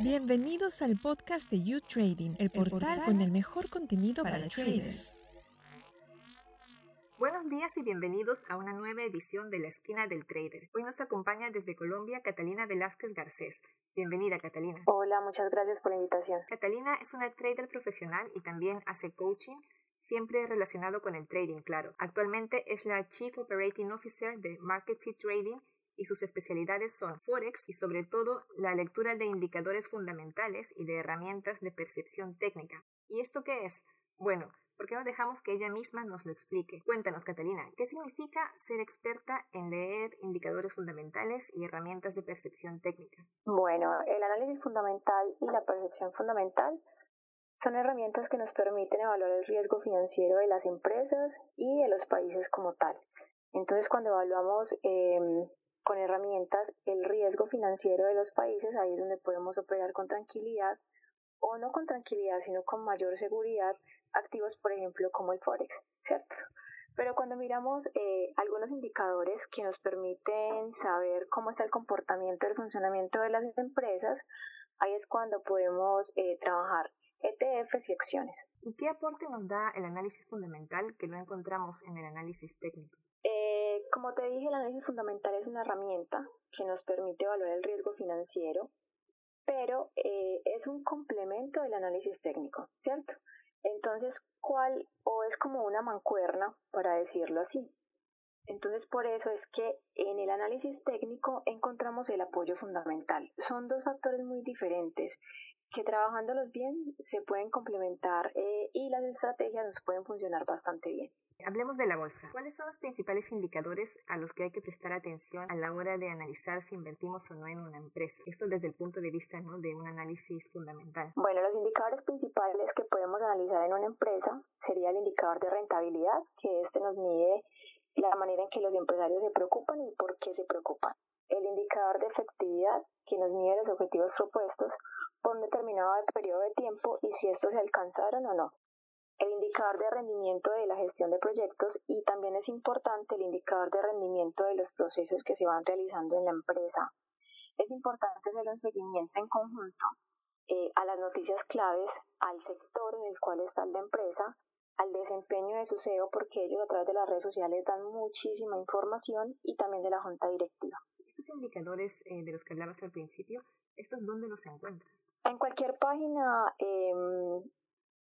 Bienvenidos al podcast de You Trading, el portal con el mejor contenido para traders. Buenos días y bienvenidos a una nueva edición de La Esquina del Trader. Hoy nos acompaña desde Colombia Catalina Velázquez Garcés. Bienvenida, Catalina. Hola, muchas gracias por la invitación. Catalina es una trader profesional y también hace coaching, siempre relacionado con el trading, claro. Actualmente es la Chief Operating Officer de Market Trading y sus especialidades son Forex y sobre todo la lectura de indicadores fundamentales y de herramientas de percepción técnica. ¿Y esto qué es? Bueno, ¿por qué no dejamos que ella misma nos lo explique? Cuéntanos, Catalina, ¿qué significa ser experta en leer indicadores fundamentales y herramientas de percepción técnica? Bueno, el análisis fundamental y la percepción fundamental son herramientas que nos permiten evaluar el riesgo financiero de las empresas y de los países como tal. Entonces, cuando evaluamos eh, con herramientas el riesgo financiero de los países, ahí es donde podemos operar con tranquilidad o no con tranquilidad, sino con mayor seguridad, activos, por ejemplo, como el Forex, ¿cierto? Pero cuando miramos eh, algunos indicadores que nos permiten saber cómo está el comportamiento, el funcionamiento de las empresas, ahí es cuando podemos eh, trabajar ETFs y acciones. ¿Y qué aporte nos da el análisis fundamental que no encontramos en el análisis técnico? Como te dije, el análisis fundamental es una herramienta que nos permite evaluar el riesgo financiero, pero eh, es un complemento del análisis técnico, ¿cierto? Entonces, ¿cuál o es como una mancuerna, para decirlo así? Entonces, por eso es que en el análisis técnico encontramos el apoyo fundamental. Son dos factores muy diferentes que trabajándolos bien se pueden complementar eh, y las estrategias nos pueden funcionar bastante bien. Hablemos de la bolsa. ¿Cuáles son los principales indicadores a los que hay que prestar atención a la hora de analizar si invertimos o no en una empresa? Esto desde el punto de vista ¿no? de un análisis fundamental. Bueno, los indicadores principales que podemos analizar en una empresa sería el indicador de rentabilidad, que este nos mide la manera en que los empresarios se preocupan y por qué se preocupan. El indicador de efectividad, que nos mide los objetivos propuestos por un determinado periodo de tiempo y si estos se alcanzaron o no el indicador de rendimiento de la gestión de proyectos y también es importante el indicador de rendimiento de los procesos que se van realizando en la empresa. Es importante hacer un seguimiento en conjunto eh, a las noticias claves, al sector en el cual está la empresa, al desempeño de su CEO, porque ellos a través de las redes sociales dan muchísima información y también de la junta directiva. Estos indicadores eh, de los que hablabas al principio, ¿estos dónde los encuentras? En cualquier página eh,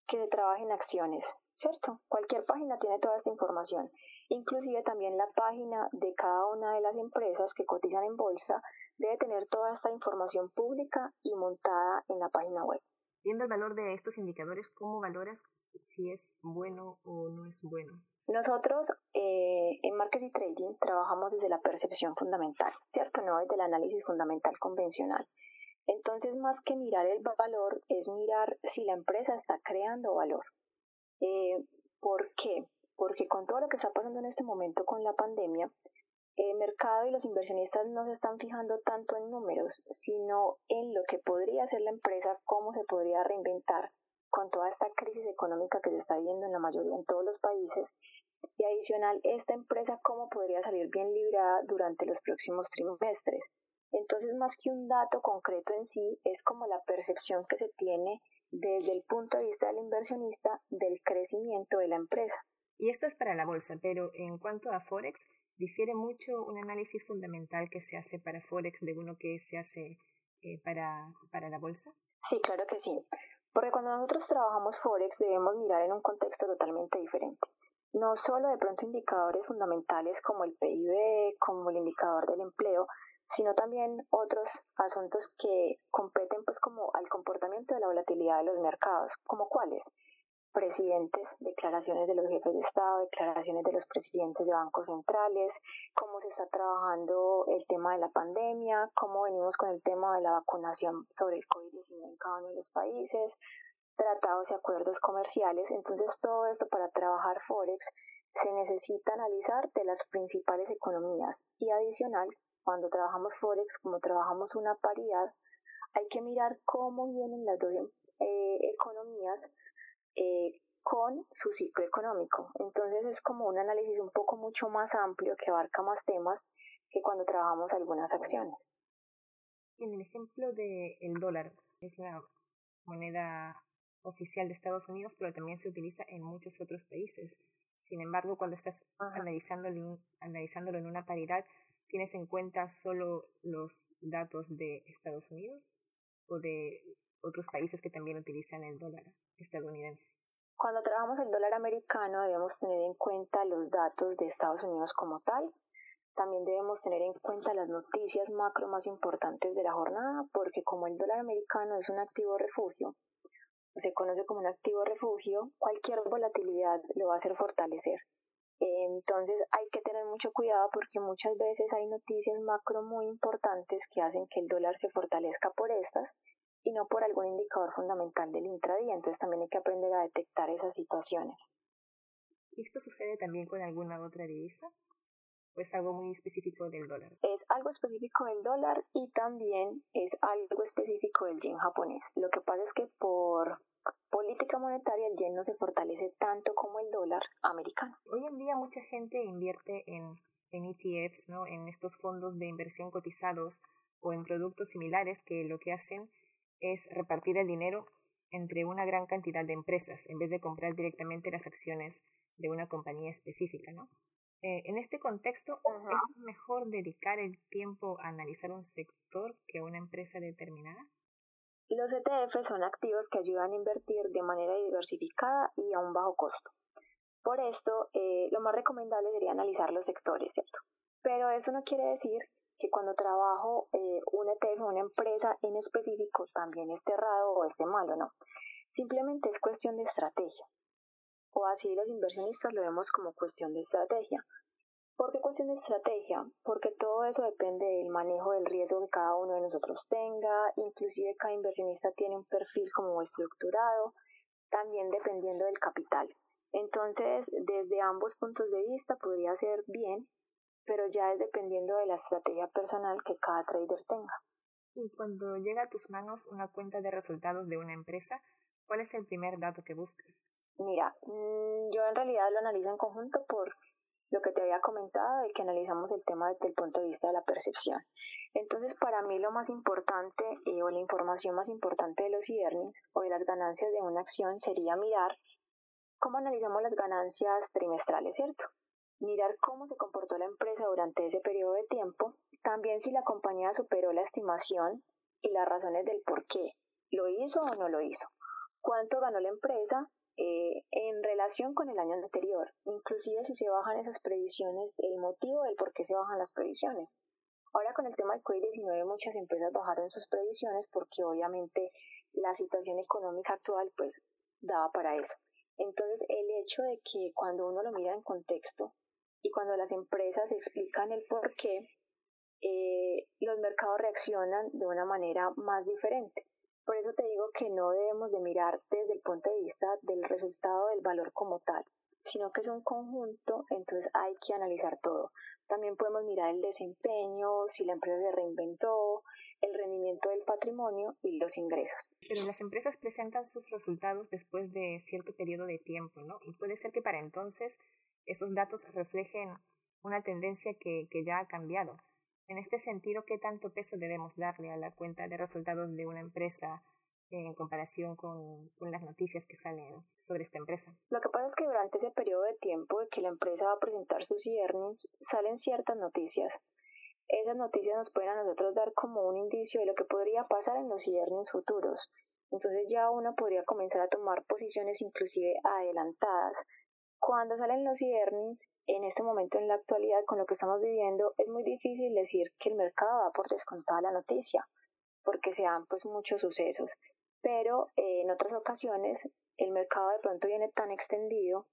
que trabaje en acciones, ¿cierto? Cualquier página tiene toda esta información. Inclusive también la página de cada una de las empresas que cotizan en bolsa debe tener toda esta información pública y montada en la página web. Viendo el valor de estos indicadores, ¿cómo valoras si es bueno o no es bueno? Nosotros eh, en Marketing Trading trabajamos desde la percepción fundamental, ¿cierto? No desde el análisis fundamental convencional. Entonces, más que mirar el valor, es mirar si la empresa está creando valor. Eh, ¿Por qué? Porque con todo lo que está pasando en este momento con la pandemia, el mercado y los inversionistas no se están fijando tanto en números, sino en lo que podría hacer la empresa, cómo se podría reinventar con toda esta crisis económica que se está viendo en la mayoría, en todos los países, y adicional, esta empresa cómo podría salir bien librada durante los próximos trimestres. Entonces, más que un dato concreto en sí, es como la percepción que se tiene desde el punto de vista del inversionista del crecimiento de la empresa. Y esto es para la bolsa, pero en cuanto a Forex, ¿difiere mucho un análisis fundamental que se hace para Forex de uno que se hace eh, para, para la bolsa? Sí, claro que sí. Porque cuando nosotros trabajamos Forex debemos mirar en un contexto totalmente diferente. No solo de pronto indicadores fundamentales como el PIB, como el indicador del empleo, sino también otros asuntos que competen pues como al comportamiento de la volatilidad de los mercados, como cuáles. Presidentes, declaraciones de los jefes de Estado, declaraciones de los presidentes de bancos centrales, cómo se está trabajando el tema de la pandemia, cómo venimos con el tema de la vacunación sobre el COVID-19 en cada uno de los países, tratados y acuerdos comerciales. Entonces todo esto para trabajar Forex se necesita analizar de las principales economías y adicional cuando trabajamos Forex, como trabajamos una paridad, hay que mirar cómo vienen las dos eh, economías eh, con su ciclo económico. Entonces es como un análisis un poco mucho más amplio que abarca más temas que cuando trabajamos algunas acciones. En el ejemplo del el dólar, es la moneda oficial de Estados Unidos, pero también se utiliza en muchos otros países. Sin embargo, cuando estás analizándolo, analizándolo en una paridad, ¿tienes en cuenta solo los datos de Estados Unidos o de otros países que también utilizan el dólar estadounidense? Cuando trabajamos el dólar americano debemos tener en cuenta los datos de Estados Unidos como tal. También debemos tener en cuenta las noticias macro más importantes de la jornada porque como el dólar americano es un activo refugio, se conoce como un activo refugio, cualquier volatilidad lo va a hacer fortalecer. Entonces hay que tener mucho cuidado porque muchas veces hay noticias macro muy importantes que hacen que el dólar se fortalezca por estas y no por algún indicador fundamental del intradía. Entonces también hay que aprender a detectar esas situaciones. ¿Y esto sucede también con alguna otra divisa? ¿O es algo muy específico del dólar? Es algo específico del dólar y también es algo específico del yen japonés. Lo que pasa es que por política monetaria el yen no se fortalece tanto como el dólar americano. Hoy en día mucha gente invierte en, en ETFs, ¿no? en estos fondos de inversión cotizados o en productos similares que lo que hacen es repartir el dinero entre una gran cantidad de empresas en vez de comprar directamente las acciones de una compañía específica, ¿no? Eh, en este contexto, ¿es mejor dedicar el tiempo a analizar un sector que a una empresa determinada? Los ETF son activos que ayudan a invertir de manera diversificada y a un bajo costo. Por esto, eh, lo más recomendable sería analizar los sectores, ¿cierto? Pero eso no quiere decir que cuando trabajo eh, un ETF, una empresa en específico, también esté errado o esté malo, no. Simplemente es cuestión de estrategia. O así los inversionistas lo vemos como cuestión de estrategia. ¿Por qué cuestión de estrategia? Porque todo eso depende del manejo del riesgo que cada uno de nosotros tenga, inclusive cada inversionista tiene un perfil como estructurado, también dependiendo del capital. Entonces, desde ambos puntos de vista podría ser bien, pero ya es dependiendo de la estrategia personal que cada trader tenga. Y cuando llega a tus manos una cuenta de resultados de una empresa, ¿cuál es el primer dato que buscas? Mira, mm, yo en realidad lo analizo en conjunto por lo que te había comentado de que analizamos el tema desde el punto de vista de la percepción. Entonces, para mí lo más importante eh, o la información más importante de los earnings o de las ganancias de una acción sería mirar cómo analizamos las ganancias trimestrales, ¿cierto? Mirar cómo se comportó la empresa durante ese periodo de tiempo, también si la compañía superó la estimación y las razones del por qué, lo hizo o no lo hizo, cuánto ganó la empresa eh, en relación con el año anterior, inclusive si se bajan esas previsiones, el motivo del por qué se bajan las previsiones. Ahora con el tema del COVID-19 muchas empresas bajaron sus previsiones porque obviamente la situación económica actual pues daba para eso. Entonces el hecho de que cuando uno lo mira en contexto y cuando las empresas explican el por qué, eh, los mercados reaccionan de una manera más diferente. Por eso te digo que no debemos de mirar desde el punto de vista del resultado del valor como tal, sino que es un conjunto, entonces hay que analizar todo. También podemos mirar el desempeño, si la empresa se reinventó, el rendimiento del patrimonio y los ingresos. Pero las empresas presentan sus resultados después de cierto periodo de tiempo, ¿no? Y puede ser que para entonces esos datos reflejen una tendencia que, que ya ha cambiado. En este sentido, ¿qué tanto peso debemos darle a la cuenta de resultados de una empresa en comparación con, las noticias que salen sobre esta empresa? Lo que pasa es que durante ese periodo de tiempo de que la empresa va a presentar sus earnings, salen ciertas noticias. Esas noticias nos pueden a nosotros dar como un indicio de lo que podría pasar en los earnings futuros. Entonces ya uno podría comenzar a tomar posiciones inclusive adelantadas cuando salen los earnings, en este momento, en la actualidad, con lo que estamos viviendo, es muy difícil decir que el mercado va por descontada la noticia, porque se dan pues muchos sucesos. Pero eh, en otras ocasiones, el mercado de pronto viene tan extendido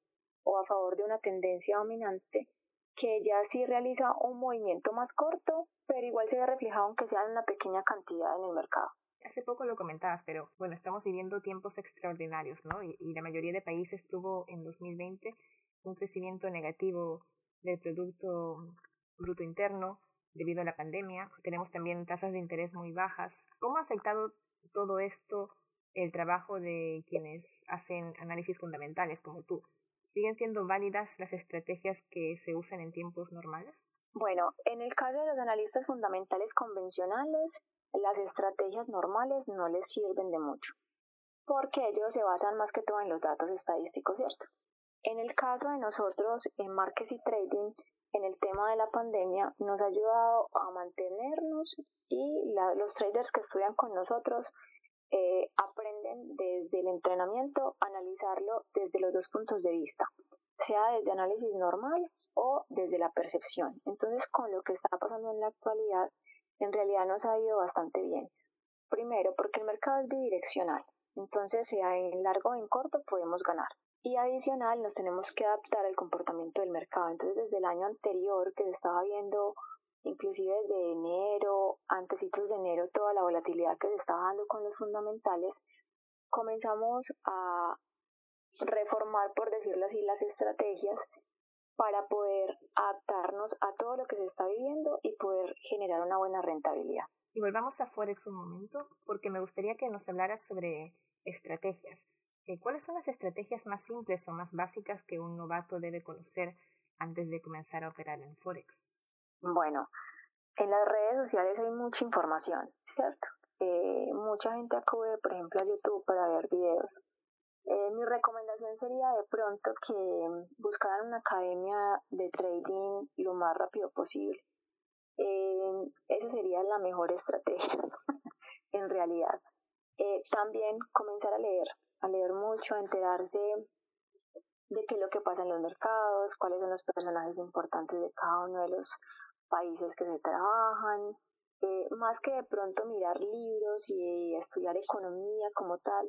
o a favor de una tendencia dominante que ya sí realiza un movimiento más corto, pero igual se ve reflejado aunque sea en una pequeña cantidad en el mercado hace poco lo comentabas, pero bueno, estamos viviendo tiempos extraordinarios, ¿no? Y, la mayoría de países tuvo en 2020 un crecimiento negativo del Producto Bruto Interno debido a la pandemia. Tenemos también tasas de interés muy bajas. ¿Cómo ha afectado todo esto el trabajo de quienes hacen análisis fundamentales como tú? ¿Siguen siendo válidas las estrategias que se usan en tiempos normales? Bueno, en el caso de los analistas fundamentales convencionales, las estrategias normales no les sirven de mucho, porque ellos se basan más que todo en los datos estadísticos, ¿cierto? En el caso de nosotros en Markets y Trading, en el tema de la pandemia, nos ha ayudado a mantenernos y los traders que estudian con nosotros eh, aprenden desde el entrenamiento, analizarlo desde los dos puntos de vista, sea desde análisis normal o desde la percepción. Entonces, con lo que está pasando en la actualidad, en realidad nos ha ido bastante bien. Primero, porque el mercado es bidireccional, entonces sea en largo o en corto podemos ganar. Y adicional, nos tenemos que adaptar al comportamiento del mercado. Entonces, desde el año anterior que se estaba viendo inclusive desde enero, antecitos de enero, toda la volatilidad que se estaba dando con los fundamentales, comenzamos a reformar, por decirlo así, las estrategias para poder adaptarnos a todo lo que se está viviendo y poder generar una buena rentabilidad. Y volvamos a Forex un momento, porque me gustaría que nos hablaras sobre estrategias. Eh, ¿Cuáles son las estrategias más simples o más básicas que un novato debe conocer antes de comenzar a operar en Forex? Bueno, en las redes sociales hay mucha información, ¿cierto? Eh, mucha gente acude, por ejemplo, a YouTube para ver videos. Eh, mi recomendación sería de pronto que buscaran una academia de trading lo más rápido posible. Eh, esa sería la mejor estrategia, en realidad. Eh, también comenzar a leer, a leer mucho, a enterarse de qué es lo que pasa en los mercados, cuáles son los personajes importantes de cada uno de los países que se trabajan, más que de pronto mirar libros y estudiar economía como tal,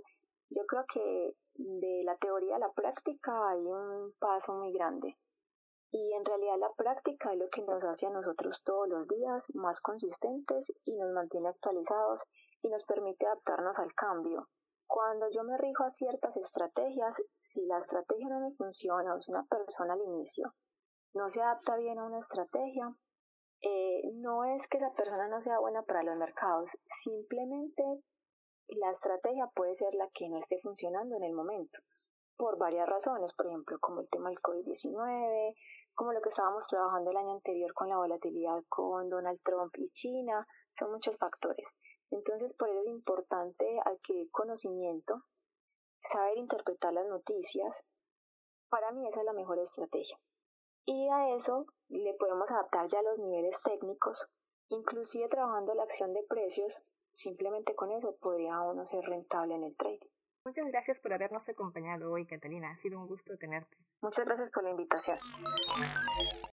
yo creo que de la teoría a la práctica hay un paso muy grande. Y en realidad la práctica es lo que nos hace a nosotros todos los días más consistentes y nos mantiene actualizados y nos permite adaptarnos al cambio. Cuando yo me rijo a ciertas estrategias, si la estrategia no me funciona o si una persona al inicio no se adapta bien a una estrategia, eh, no es que esa persona no sea buena para los mercados, simplemente la estrategia puede ser la que no esté funcionando en el momento, por varias razones, por ejemplo, como el tema del COVID-19, como lo que estábamos trabajando el año anterior con la volatilidad con Donald Trump y China, son muchos factores. Entonces, por eso es importante adquirir conocimiento, saber interpretar las noticias. Para mí esa es la mejor estrategia. Y a eso le podemos adaptar ya los niveles técnicos, inclusive trabajando la acción de precios, simplemente con eso podría uno ser rentable en el trading. Muchas gracias por habernos acompañado hoy, Catalina. Ha sido un gusto tenerte. Muchas gracias por la invitación.